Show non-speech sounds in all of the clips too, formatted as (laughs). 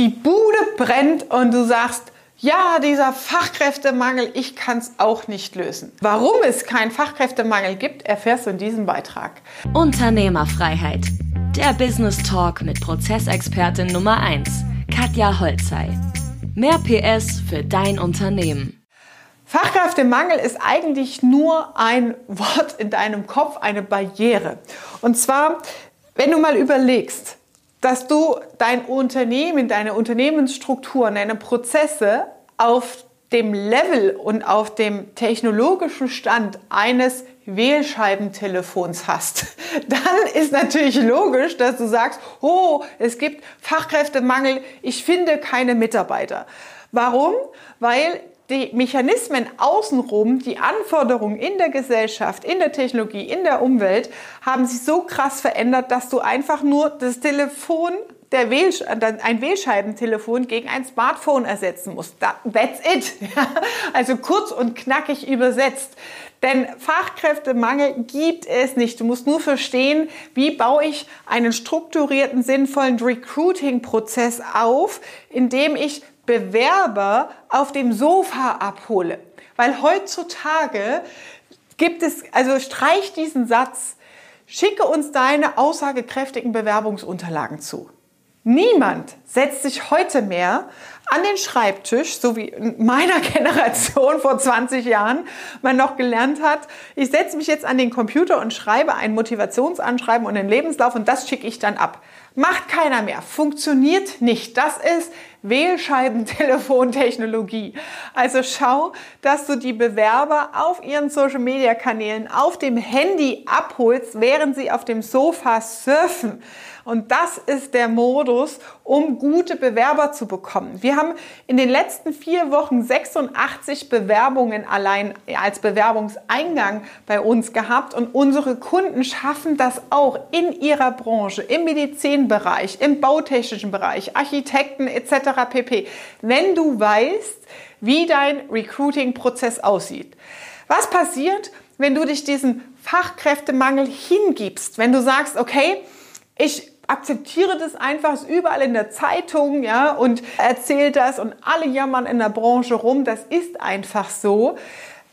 die Bude brennt und du sagst, ja, dieser Fachkräftemangel, ich kann es auch nicht lösen. Warum es keinen Fachkräftemangel gibt, erfährst du in diesem Beitrag. Unternehmerfreiheit. Der Business Talk mit Prozessexpertin Nummer 1, Katja Holzei. Mehr PS für dein Unternehmen. Fachkräftemangel ist eigentlich nur ein Wort in deinem Kopf, eine Barriere. Und zwar, wenn du mal überlegst, dass du dein Unternehmen, deine Unternehmensstrukturen, deine Prozesse auf dem Level und auf dem technologischen Stand eines Wählscheibentelefons hast, (laughs) dann ist natürlich logisch, dass du sagst, oh, es gibt Fachkräftemangel, ich finde keine Mitarbeiter. Warum? Weil die Mechanismen außenrum, die Anforderungen in der Gesellschaft, in der Technologie, in der Umwelt haben sich so krass verändert, dass du einfach nur das Telefon der Wähl, ein Wählscheibentelefon gegen ein Smartphone ersetzen musst. That's it. (laughs) Also kurz und knackig übersetzt. Denn Fachkräftemangel gibt es nicht. Du musst nur verstehen, wie baue ich einen strukturierten, sinnvollen Recruiting-Prozess auf, indem ich Bewerber auf dem Sofa abhole. Weil heutzutage gibt es, also streich diesen Satz, schicke uns deine aussagekräftigen Bewerbungsunterlagen zu. Niemand setzt sich heute mehr an den Schreibtisch, so wie in meiner (laughs) Generation vor 20 Jahren man noch gelernt hat, ich setze mich jetzt an den Computer und schreibe ein Motivationsanschreiben und einen Lebenslauf und das schicke ich dann ab. Macht keiner mehr, funktioniert nicht. Das ist Wählscheibentelefontechnologie. Also schau, dass du die Bewerber auf ihren Social-Media-Kanälen auf dem Handy abholst, während sie auf dem Sofa surfen. Und das ist der Modus, um gute Bewerber zu bekommen. Wir haben in den letzten vier Wochen 86 Bewerbungen allein als Bewerbungseingang bei uns gehabt und unsere Kunden schaffen das auch in ihrer Branche, im Medizinbereich, im bautechnischen Bereich, Architekten etc. pp. Wenn du weißt, wie dein Recruiting-Prozess aussieht. Was passiert, wenn du dich diesem Fachkräftemangel hingibst? Wenn du sagst, okay, ich akzeptiere das einfach, ist überall in der Zeitung, ja, und erzählt das und alle jammern in der Branche rum. Das ist einfach so.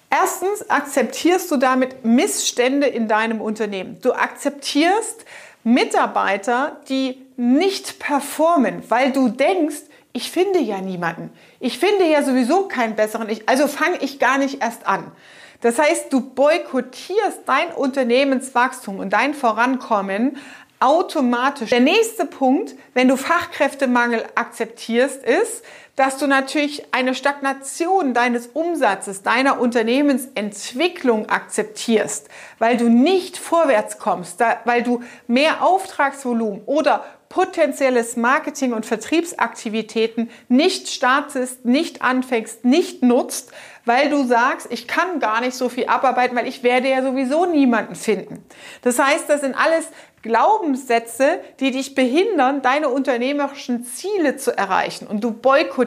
Erstens akzeptierst du damit Missstände in deinem Unternehmen. Du akzeptierst Mitarbeiter, die nicht performen, weil du denkst, ich finde ja niemanden. Ich finde ja sowieso keinen besseren. Ich, also fange ich gar nicht erst an. Das heißt, du boykottierst dein Unternehmenswachstum und dein Vorankommen automatisch. Der nächste Punkt, wenn du Fachkräftemangel akzeptierst, ist, dass du natürlich eine Stagnation deines Umsatzes, deiner Unternehmensentwicklung akzeptierst, weil du nicht vorwärts kommst, weil du mehr Auftragsvolumen oder potenzielles Marketing- und Vertriebsaktivitäten nicht startest, nicht anfängst, nicht nutzt, weil du sagst, ich kann gar nicht so viel abarbeiten, weil ich werde ja sowieso niemanden finden. Das heißt, das sind alles Glaubenssätze, die dich behindern, deine unternehmerischen Ziele zu erreichen. Und du boykottierst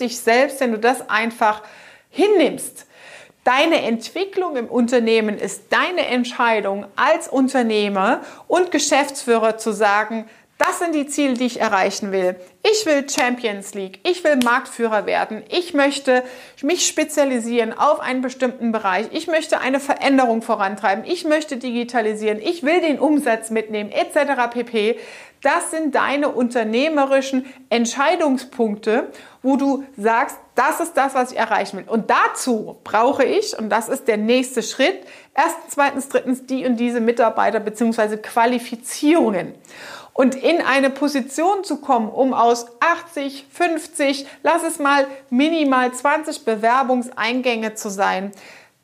dich selbst, wenn du das einfach hinnimmst. Deine Entwicklung im Unternehmen ist deine Entscheidung als Unternehmer und Geschäftsführer zu sagen, das sind die Ziele, die ich erreichen will. Ich will Champions League, ich will Marktführer werden, ich möchte mich spezialisieren auf einen bestimmten Bereich, ich möchte eine Veränderung vorantreiben, ich möchte digitalisieren, ich will den Umsatz mitnehmen, etc. pp. Das sind deine unternehmerischen Entscheidungspunkte, wo du sagst, das ist das, was ich erreichen will. Und dazu brauche ich, und das ist der nächste Schritt, erstens, zweitens, drittens die und diese Mitarbeiter bzw. Qualifizierungen und in eine Position zu kommen, um aus 80, 50, lass es mal minimal 20 Bewerbungseingänge zu sein,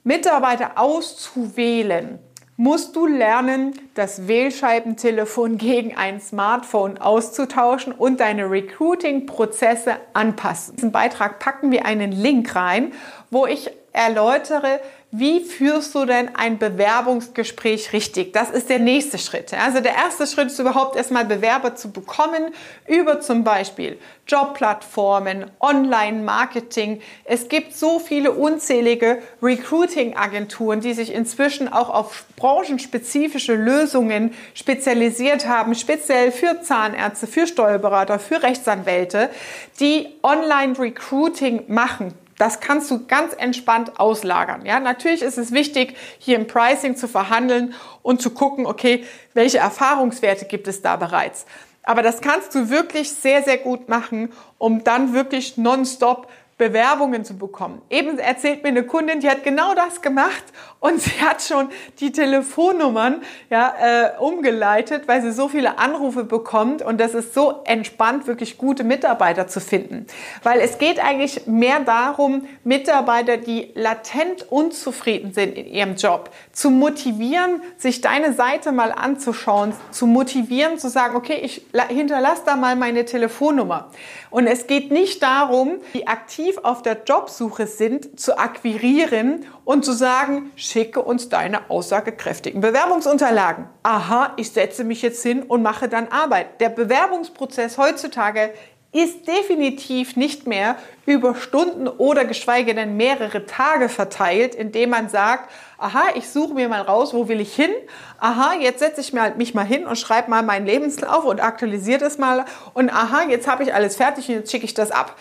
Mitarbeiter auszuwählen, musst du lernen, das Wählscheibentelefon gegen ein Smartphone auszutauschen und deine Recruiting-Prozesse anpassen. In diesen Beitrag packen wir einen Link rein, wo ich erläutere, wie führst du denn ein Bewerbungsgespräch richtig? Das ist der nächste Schritt. Also der erste Schritt ist überhaupt erstmal Bewerber zu bekommen über zum Beispiel Jobplattformen, Online-Marketing. Es gibt so viele unzählige Recruiting-Agenturen, die sich inzwischen auch auf branchenspezifische Lösungen spezialisiert haben, speziell für Zahnärzte, für Steuerberater, für Rechtsanwälte, die Online-Recruiting machen das kannst du ganz entspannt auslagern. Ja, natürlich ist es wichtig, hier im Pricing zu verhandeln und zu gucken, okay, welche Erfahrungswerte gibt es da bereits. Aber das kannst du wirklich sehr, sehr gut machen, um dann wirklich nonstop Bewerbungen zu bekommen. Eben erzählt mir eine Kundin, die hat genau das gemacht und (laughs) sie hat schon die Telefonnummern ja, äh, umgeleitet, weil sie so viele Anrufe bekommt und das ist so entspannt, wirklich gute Mitarbeiter zu finden. Weil es geht eigentlich mehr darum, Mitarbeiter, die latent unzufrieden sind in ihrem Job, zu motivieren, sich deine Seite mal anzuschauen, zu motivieren, zu sagen, okay, ich hinterlasse da mal meine Telefonnummer. Und es geht nicht darum, die aktiv auf der Jobsuche sind, zu akquirieren und zu sagen, schicke uns deine aussagekräftigen Bewerbungsunterlagen. Aha, ich setze mich jetzt hin und mache dann Arbeit. Der Bewerbungsprozess heutzutage ist definitiv nicht mehr über Stunden oder geschweige denn mehrere Tage verteilt, indem man sagt, aha, ich suche mir mal raus, wo will ich hin? Aha, jetzt setze ich mich mal hin und schreibe mal meinen Lebenslauf und aktualisiere das mal. Und aha, jetzt habe ich alles fertig und jetzt schicke ich das ab.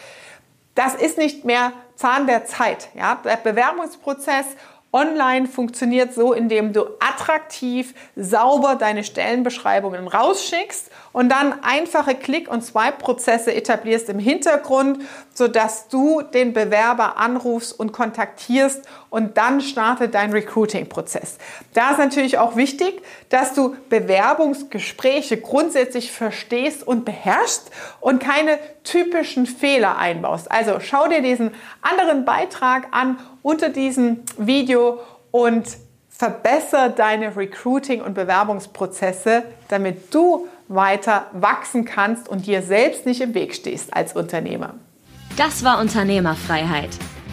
Das ist nicht mehr Zahn der Zeit. Ja? Der Bewerbungsprozess Online funktioniert so, indem du attraktiv, sauber deine Stellenbeschreibungen rausschickst und dann einfache Klick- und Swipe-Prozesse etablierst im Hintergrund, sodass du den Bewerber anrufst und kontaktierst und dann startet dein Recruiting-Prozess. Da ist natürlich auch wichtig, dass du Bewerbungsgespräche grundsätzlich verstehst und beherrschst und keine typischen Fehler einbaust. Also schau dir diesen anderen Beitrag an unter diesem Video und verbessere deine Recruiting- und Bewerbungsprozesse, damit du weiter wachsen kannst und dir selbst nicht im Weg stehst als Unternehmer. Das war Unternehmerfreiheit.